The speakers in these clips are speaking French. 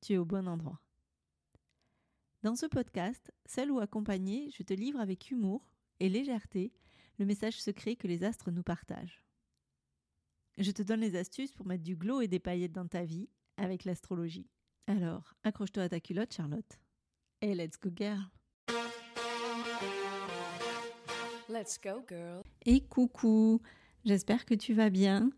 tu es au bon endroit. Dans ce podcast, seul ou accompagné, je te livre avec humour et légèreté le message secret que les astres nous partagent. Je te donne les astuces pour mettre du glow et des paillettes dans ta vie avec l'astrologie. Alors, accroche-toi à ta culotte, Charlotte. Et let's go, girl! Let's go, girl. Et coucou, j'espère que tu vas bien.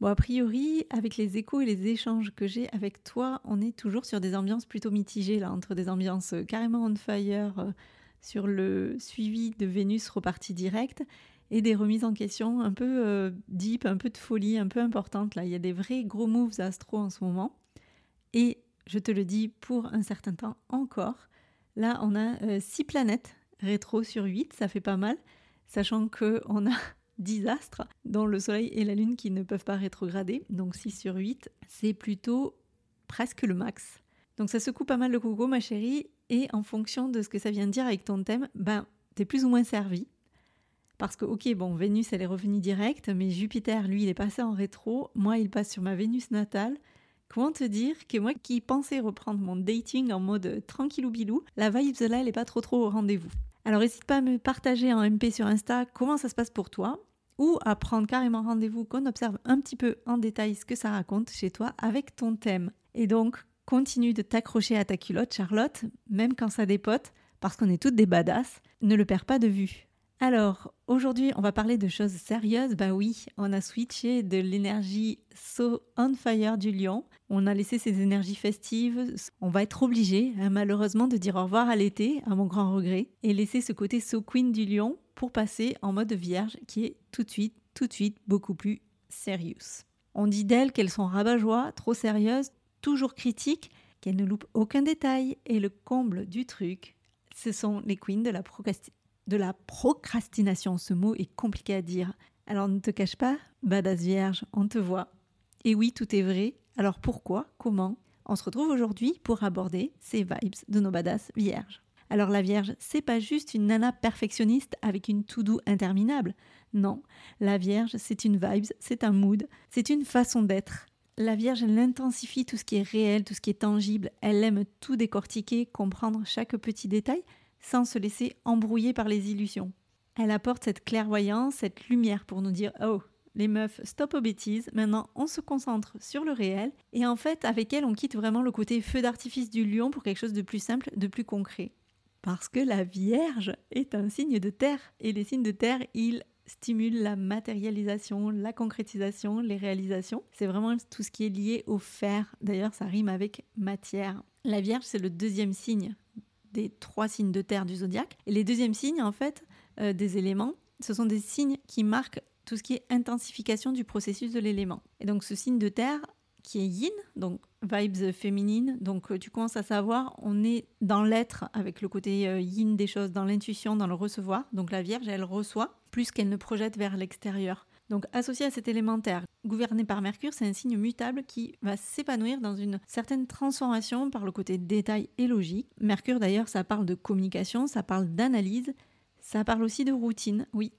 Bon, a priori, avec les échos et les échanges que j'ai avec toi, on est toujours sur des ambiances plutôt mitigées, là, entre des ambiances euh, carrément on fire euh, sur le suivi de Vénus reparti direct et des remises en question un peu euh, deep, un peu de folie, un peu importante. Là, il y a des vrais gros moves astro en ce moment. Et je te le dis pour un certain temps encore, là, on a 6 planètes rétro sur 8, ça fait pas mal, sachant qu'on a 10 astres, dont le Soleil et la Lune qui ne peuvent pas rétrograder. Donc 6 sur 8, c'est plutôt presque le max. Donc ça secoue pas mal le coco, ma chérie, et en fonction de ce que ça vient de dire avec ton thème, ben, t'es plus ou moins servi. Parce que, ok, bon, Vénus, elle est revenue directe, mais Jupiter, lui, il est passé en rétro. Moi, il passe sur ma Vénus natale. Comment te dire que moi qui pensais reprendre mon dating en mode tranquillou bilou, la vibe là, elle est pas trop trop au rendez-vous. Alors n'hésite pas à me partager en MP sur Insta comment ça se passe pour toi ou à prendre carrément rendez-vous qu'on observe un petit peu en détail ce que ça raconte chez toi avec ton thème. Et donc, continue de t'accrocher à ta culotte, Charlotte, même quand ça dépote, parce qu'on est toutes des badass, ne le perds pas de vue. Alors, aujourd'hui, on va parler de choses sérieuses. Bah oui, on a switché de l'énergie so on fire du lion. On a laissé ces énergies festives. On va être obligé, hein, malheureusement, de dire au revoir à l'été, à mon grand regret, et laisser ce côté so queen du lion pour passer en mode vierge qui est tout de suite, tout de suite beaucoup plus serious. On dit d'elles qu'elles sont rabat-joie, trop sérieuses, toujours critiques, qu'elles ne loupent aucun détail. Et le comble du truc, ce sont les queens de la procrastination de la procrastination. Ce mot est compliqué à dire. Alors ne te cache pas, badass vierge, on te voit. Et oui, tout est vrai. Alors pourquoi? Comment? On se retrouve aujourd'hui pour aborder ces vibes de nos badass vierges. Alors la vierge, c'est pas juste une nana perfectionniste avec une to-do interminable. Non, la vierge, c'est une vibes, c'est un mood, c'est une façon d'être. La Vierge, elle intensifie tout ce qui est réel, tout ce qui est tangible. Elle aime tout décortiquer, comprendre chaque petit détail sans se laisser embrouiller par les illusions. Elle apporte cette clairvoyance, cette lumière pour nous dire Oh, les meufs, stop aux bêtises, maintenant on se concentre sur le réel. Et en fait, avec elle, on quitte vraiment le côté feu d'artifice du lion pour quelque chose de plus simple, de plus concret. Parce que la Vierge est un signe de terre. Et les signes de terre, ils stimulent la matérialisation, la concrétisation, les réalisations. C'est vraiment tout ce qui est lié au fer. D'ailleurs, ça rime avec matière. La Vierge, c'est le deuxième signe des trois signes de terre du zodiaque. Et les deuxièmes signes, en fait, euh, des éléments, ce sont des signes qui marquent tout ce qui est intensification du processus de l'élément. Et donc ce signe de terre qui est yin, donc vibes féminines, donc euh, tu commences à savoir, on est dans l'être avec le côté euh, yin des choses, dans l'intuition, dans le recevoir. Donc la Vierge, elle reçoit plus qu'elle ne projette vers l'extérieur. Donc associé à cet élémentaire, gouverné par Mercure, c'est un signe mutable qui va s'épanouir dans une certaine transformation par le côté détail et logique. Mercure d'ailleurs, ça parle de communication, ça parle d'analyse, ça parle aussi de routine. Oui,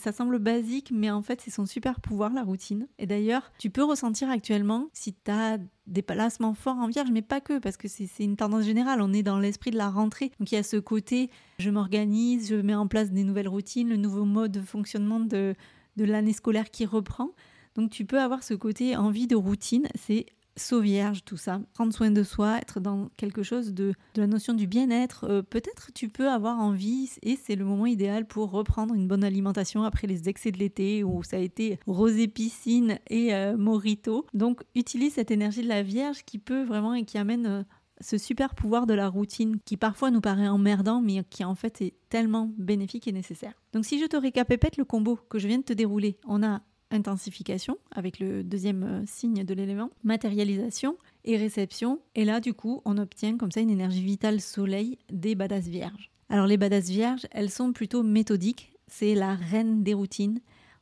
ça semble basique, mais en fait c'est son super pouvoir la routine. Et d'ailleurs, tu peux ressentir actuellement si tu as des placements forts en vierge, mais pas que, parce que c'est une tendance générale. On est dans l'esprit de la rentrée. Donc il y a ce côté, je m'organise, je mets en place des nouvelles routines, le nouveau mode de fonctionnement de de l'année scolaire qui reprend. Donc tu peux avoir ce côté envie de routine, c'est saut vierge, tout ça. Prendre soin de soi, être dans quelque chose de, de la notion du bien-être. Euh, peut-être tu peux avoir envie et c'est le moment idéal pour reprendre une bonne alimentation après les excès de l'été où ça a été rosé piscine et euh, morito. Donc utilise cette énergie de la vierge qui peut vraiment et qui amène euh, ce super pouvoir de la routine qui parfois nous paraît emmerdant mais qui en fait est tellement bénéfique et nécessaire. Donc si je te récapépète le combo que je viens de te dérouler, on a intensification avec le deuxième euh, signe de l'élément, matérialisation et réception. Et là, du coup, on obtient comme ça une énergie vitale soleil des badass vierges. Alors les badass vierges, elles sont plutôt méthodiques. C'est la reine des routines.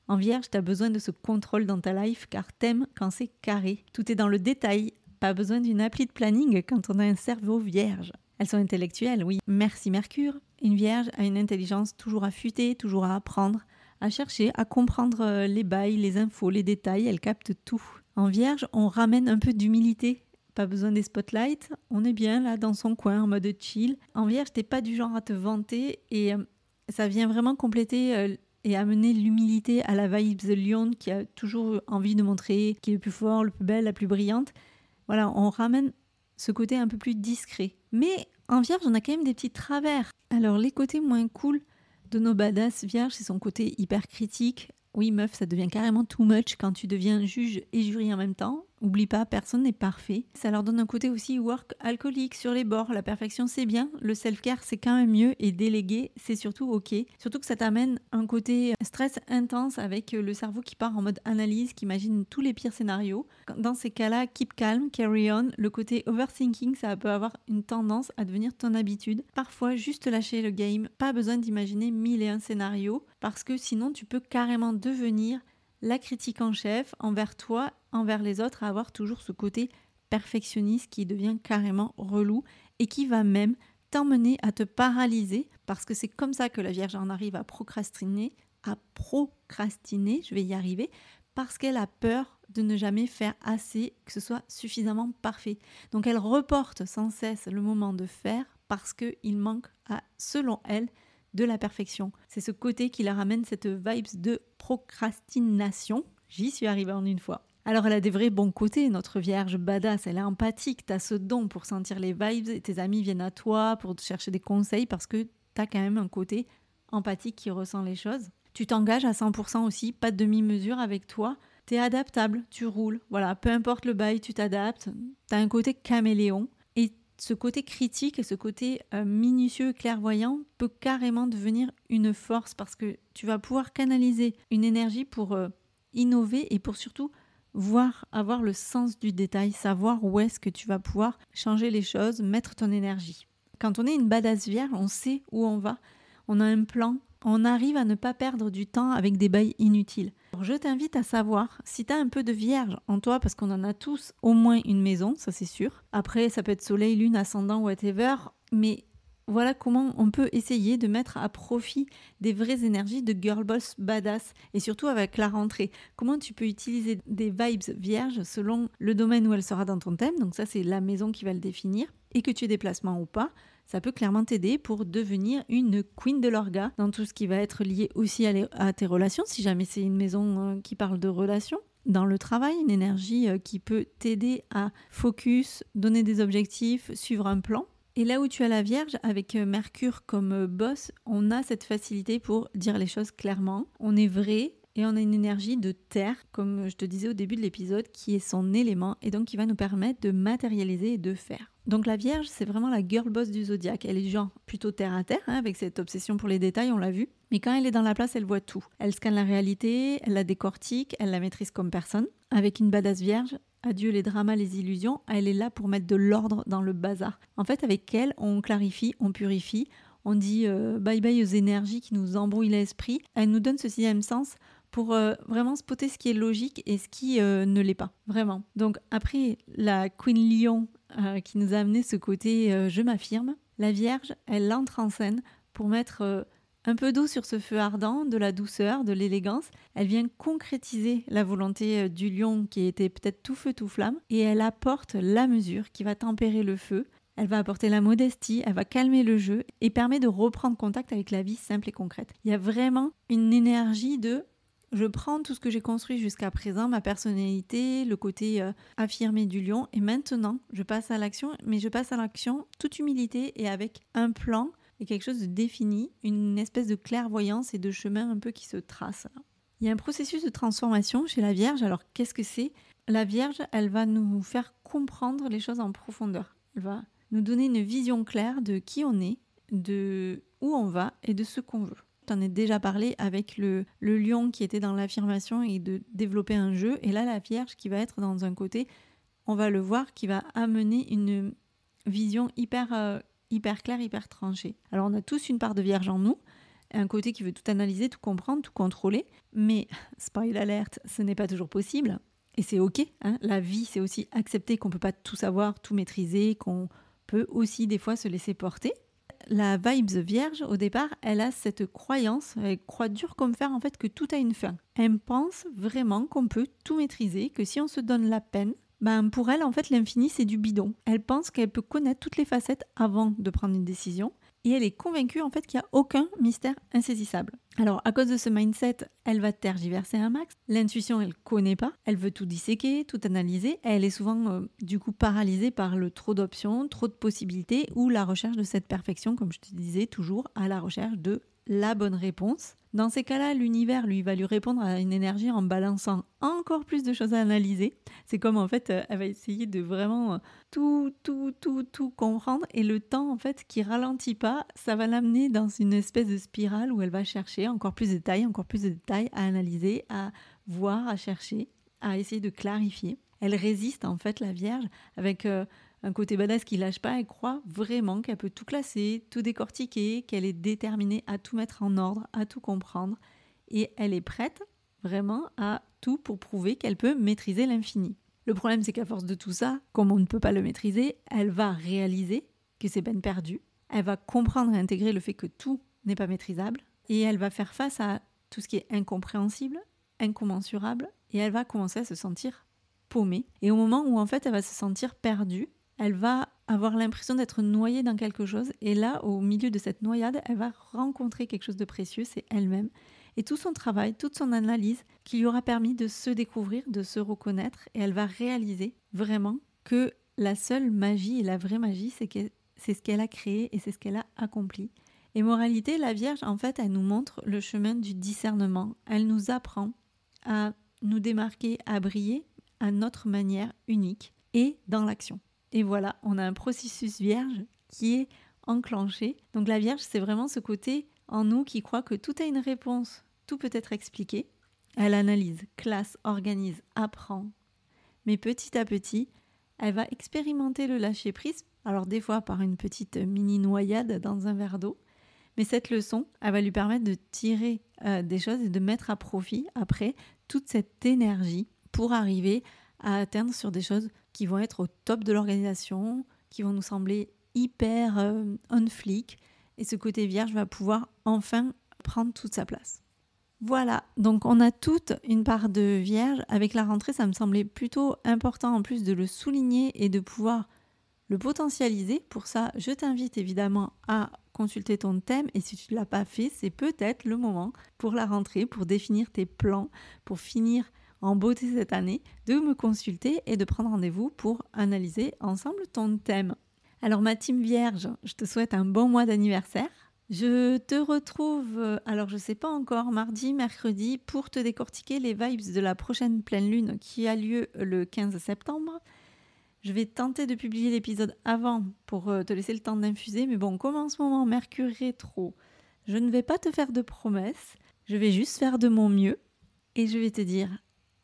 En vierge, tu as besoin de ce contrôle dans ta life car t'aimes quand c'est carré. Tout est dans le détail. Pas besoin d'une appli de planning quand on a un cerveau vierge. Elles sont intellectuelles, oui. Merci Mercure. Une vierge a une intelligence toujours affûtée, toujours à apprendre à chercher, à comprendre euh, les bails, les infos, les détails, elle capte tout. En vierge, on ramène un peu d'humilité. Pas besoin des spotlights, on est bien là dans son coin en mode chill. En vierge, t'es pas du genre à te vanter et euh, ça vient vraiment compléter euh, et amener l'humilité à la vibe The Lion qui a toujours envie de montrer qui est le plus fort, le plus belle, la plus brillante. Voilà, on ramène ce côté un peu plus discret. Mais en vierge, on a quand même des petits travers. Alors les côtés moins cool, de nos badass vierges, c'est son côté hyper critique. Oui, meuf, ça devient carrément too much quand tu deviens juge et jury en même temps. Oublie pas, personne n'est parfait. Ça leur donne un côté aussi work alcoolique sur les bords. La perfection, c'est bien. Le self-care, c'est quand même mieux. Et déléguer, c'est surtout OK. Surtout que ça t'amène un côté stress intense avec le cerveau qui part en mode analyse, qui imagine tous les pires scénarios. Dans ces cas-là, keep calm, carry on. Le côté overthinking, ça peut avoir une tendance à devenir ton habitude. Parfois, juste lâcher le game. Pas besoin d'imaginer mille et un scénarios parce que sinon, tu peux carrément devenir la critique en chef envers toi, envers les autres, à avoir toujours ce côté perfectionniste qui devient carrément relou et qui va même t'emmener à te paralyser parce que c'est comme ça que la Vierge en arrive à procrastiner, à procrastiner, je vais y arriver, parce qu'elle a peur de ne jamais faire assez, que ce soit suffisamment parfait. Donc elle reporte sans cesse le moment de faire parce qu'il manque à, selon elle, de la perfection. C'est ce côté qui la ramène cette vibes de procrastination. J'y suis arrivée en une fois. Alors elle a des vrais bons côtés, notre vierge badass, elle est empathique, t'as ce don pour sentir les vibes et tes amis viennent à toi pour te chercher des conseils parce que t'as quand même un côté empathique qui ressent les choses. Tu t'engages à 100% aussi, pas de demi-mesure avec toi, t'es adaptable, tu roules, voilà, peu importe le bail, tu t'adaptes, t'as un côté caméléon ce côté critique et ce côté euh, minutieux, clairvoyant peut carrément devenir une force parce que tu vas pouvoir canaliser une énergie pour euh, innover et pour surtout voir, avoir le sens du détail, savoir où est-ce que tu vas pouvoir changer les choses, mettre ton énergie. Quand on est une badass vierge, on sait où on va, on a un plan, on arrive à ne pas perdre du temps avec des bails inutiles. Je t'invite à savoir si tu as un peu de vierge en toi, parce qu'on en a tous au moins une maison, ça c'est sûr. Après, ça peut être soleil, lune, ascendant, whatever, mais voilà comment on peut essayer de mettre à profit des vraies énergies de girl boss badass et surtout avec la rentrée. Comment tu peux utiliser des vibes vierges selon le domaine où elle sera dans ton thème. Donc ça c'est la maison qui va le définir et que tu aies déplacement ou pas ça peut clairement t'aider pour devenir une queen de l'orga dans tout ce qui va être lié aussi à, tes relations, si jamais c'est une maison euh, qui parle de relations. Dans le travail, une énergie euh, qui peut t'aider à focus, donner des objectifs, suivre un plan. Et là où tu as la Vierge, avec euh, Mercure comme boss, on a cette facilité pour dire les choses clairement. On est vrai, et on a une énergie de terre, comme je te disais au début de l'épisode, qui est son élément et donc qui va nous permettre de matérialiser et de faire. Donc la Vierge, c'est vraiment la girl boss du zodiaque. Elle est genre plutôt terre à terre, hein, avec cette obsession pour les détails, on l'a vu. Mais quand elle est dans la place, elle voit tout. Elle scanne la réalité, elle la décortique, elle la maîtrise comme personne. Avec une badass vierge, adieu les dramas, les illusions, elle est là pour mettre de l'ordre dans le bazar. En fait, avec elle, on clarifie, on purifie, on dit euh, bye bye aux énergies qui nous embrouillent l'esprit. Elle nous donne ce sixième sens pour euh, vraiment spotter ce qui est logique et ce qui euh, ne l'est pas, vraiment. Donc après la Queen Lion euh, qui nous a amené ce côté je m'affirme, la Vierge, elle entre en scène pour mettre un peu d'eau sur ce feu ardent, de la douceur, de l'élégance. Elle vient concrétiser la volonté du lion qui était peut-être tout feu tout flamme et elle apporte la mesure qui va tempérer le feu. Elle va apporter la modestie, elle va calmer le jeu et permet de reprendre contact avec la vie simple et concrète. Il y a vraiment une énergie de je prends tout ce que j'ai construit jusqu'à présent, ma personnalité, le côté euh, affirmé du lion, et maintenant je passe à l'action, mais je passe à l'action toute humilité et avec un plan et quelque chose de défini, une espèce de clairvoyance et de chemin un peu qui se trace. Il y a un processus de transformation chez la Vierge. Alors qu'est-ce que c'est? La Vierge, elle va nous faire comprendre les choses en profondeur. Elle va nous donner une vision claire de qui on est, de où on va et de ce qu'on veut. T'en ai déjà parlé avec le, le lion qui était dans l'affirmation et de développer un jeu. Et là, la Vierge qui va être dans un côté, on va le voir, qui va amener une vision hyper, euh, hyper claire, hyper tranchée. Alors on a tous une part de Vierge en nous, un côté qui veut tout analyser, tout comprendre, tout contrôler. Mais, spoil alerte, ce n'est pas toujours possible. Et c'est ok. hein. La vie, c'est aussi accepter qu'on peut pas tout savoir, tout maîtriser, qu'on peut aussi des fois se laisser porter. La vibes vierge, au départ, elle a cette croyance, elle croit dur comme fer en fait que tout a une fin. Elle pense vraiment qu'on peut tout maîtriser, que si on se donne la peine, ben pour elle en fait l'infini c'est du bidon. Elle pense qu'elle peut connaître toutes les facettes avant de prendre une décision et elle est convaincue en fait qu'il n'y a aucun mystère insaisissable. Alors à cause de ce mindset, elle va tergiverser un max. L'intuition, elle connaît pas, elle veut tout disséquer, tout analyser. Elle est souvent euh, du coup paralysée par le trop d'options, trop de possibilités ou la recherche de cette perfection, comme je te disais toujours, à la recherche de la bonne réponse. Dans ces cas-là, l'univers lui va lui répondre à une énergie en balançant encore plus de choses à analyser. C'est comme en fait, euh, elle va essayer de vraiment euh, tout, tout, tout, tout comprendre et le temps en fait qui ralentit pas, ça va l'amener dans une espèce de spirale où elle va chercher encore plus de détails, encore plus de détails à analyser, à voir, à chercher, à essayer de clarifier. Elle résiste en fait la Vierge avec euh, un côté badass qui lâche pas, elle croit vraiment qu'elle peut tout classer, tout décortiquer, qu'elle est déterminée à tout mettre en ordre, à tout comprendre et elle est prête vraiment à tout pour prouver qu'elle peut maîtriser l'infini. Le problème, c'est qu'à force de tout ça, comme on ne peut pas le maîtriser, elle va réaliser que c'est peine perdue. Elle va comprendre et intégrer le fait que tout n'est pas maîtrisable. Et elle va faire face à tout ce qui est incompréhensible, incommensurable. Et elle va commencer à se sentir paumée. Et au moment où en fait elle va se sentir perdue, elle va avoir l'impression d'être noyée dans quelque chose. Et là, au milieu de cette noyade, elle va rencontrer quelque chose de précieux, c'est elle-même. Et tout son travail, toute son analyse qui lui aura permis de se découvrir, de se reconnaître. Et elle va réaliser vraiment que la seule magie et la vraie magie, c'est que c'est ce qu'elle a créé et c'est ce qu'elle a accompli. Et moralité, la Vierge, en fait, elle nous montre le chemin du discernement. Elle nous apprend à nous démarquer, à briller à notre manière unique et dans l'action. Et voilà, on a un processus vierge qui est enclenché. Donc la Vierge, c'est vraiment ce côté en nous qui croit que tout a une réponse, tout peut être expliqué. Elle analyse, classe, organise, apprend. Mais petit à petit, elle va expérimenter le lâcher-prise, alors des fois par une petite mini noyade dans un verre d'eau. Mais cette leçon, elle va lui permettre de tirer euh, des choses et de mettre à profit après toute cette énergie pour arriver à atteindre sur des choses qui vont être au top de l'organisation, qui vont nous sembler hyper euh, on flic. Et ce côté vierge va pouvoir enfin prendre toute sa place. Voilà, donc on a toute une part de vierge. Avec la rentrée, ça me semblait plutôt important en plus de le souligner et de pouvoir le potentialiser. Pour ça, je t'invite évidemment à consulter ton thème et si tu ne l'as pas fait, c'est peut-être le moment pour la rentrée, pour définir tes plans, pour finir en beauté cette année, de me consulter et de prendre rendez-vous pour analyser ensemble ton thème. Alors ma team vierge, je te souhaite un bon mois d'anniversaire. Je te retrouve, euh, alors je sais pas encore, mardi, mercredi, pour te décortiquer les vibes de la prochaine pleine lune qui a lieu le 15 septembre. Je vais tenter de publier l'épisode avant pour euh, te laisser le temps d'infuser, mais bon, comme en ce moment Mercure rétro, je ne vais pas te faire de promesses, je vais juste faire de mon mieux et je vais te dire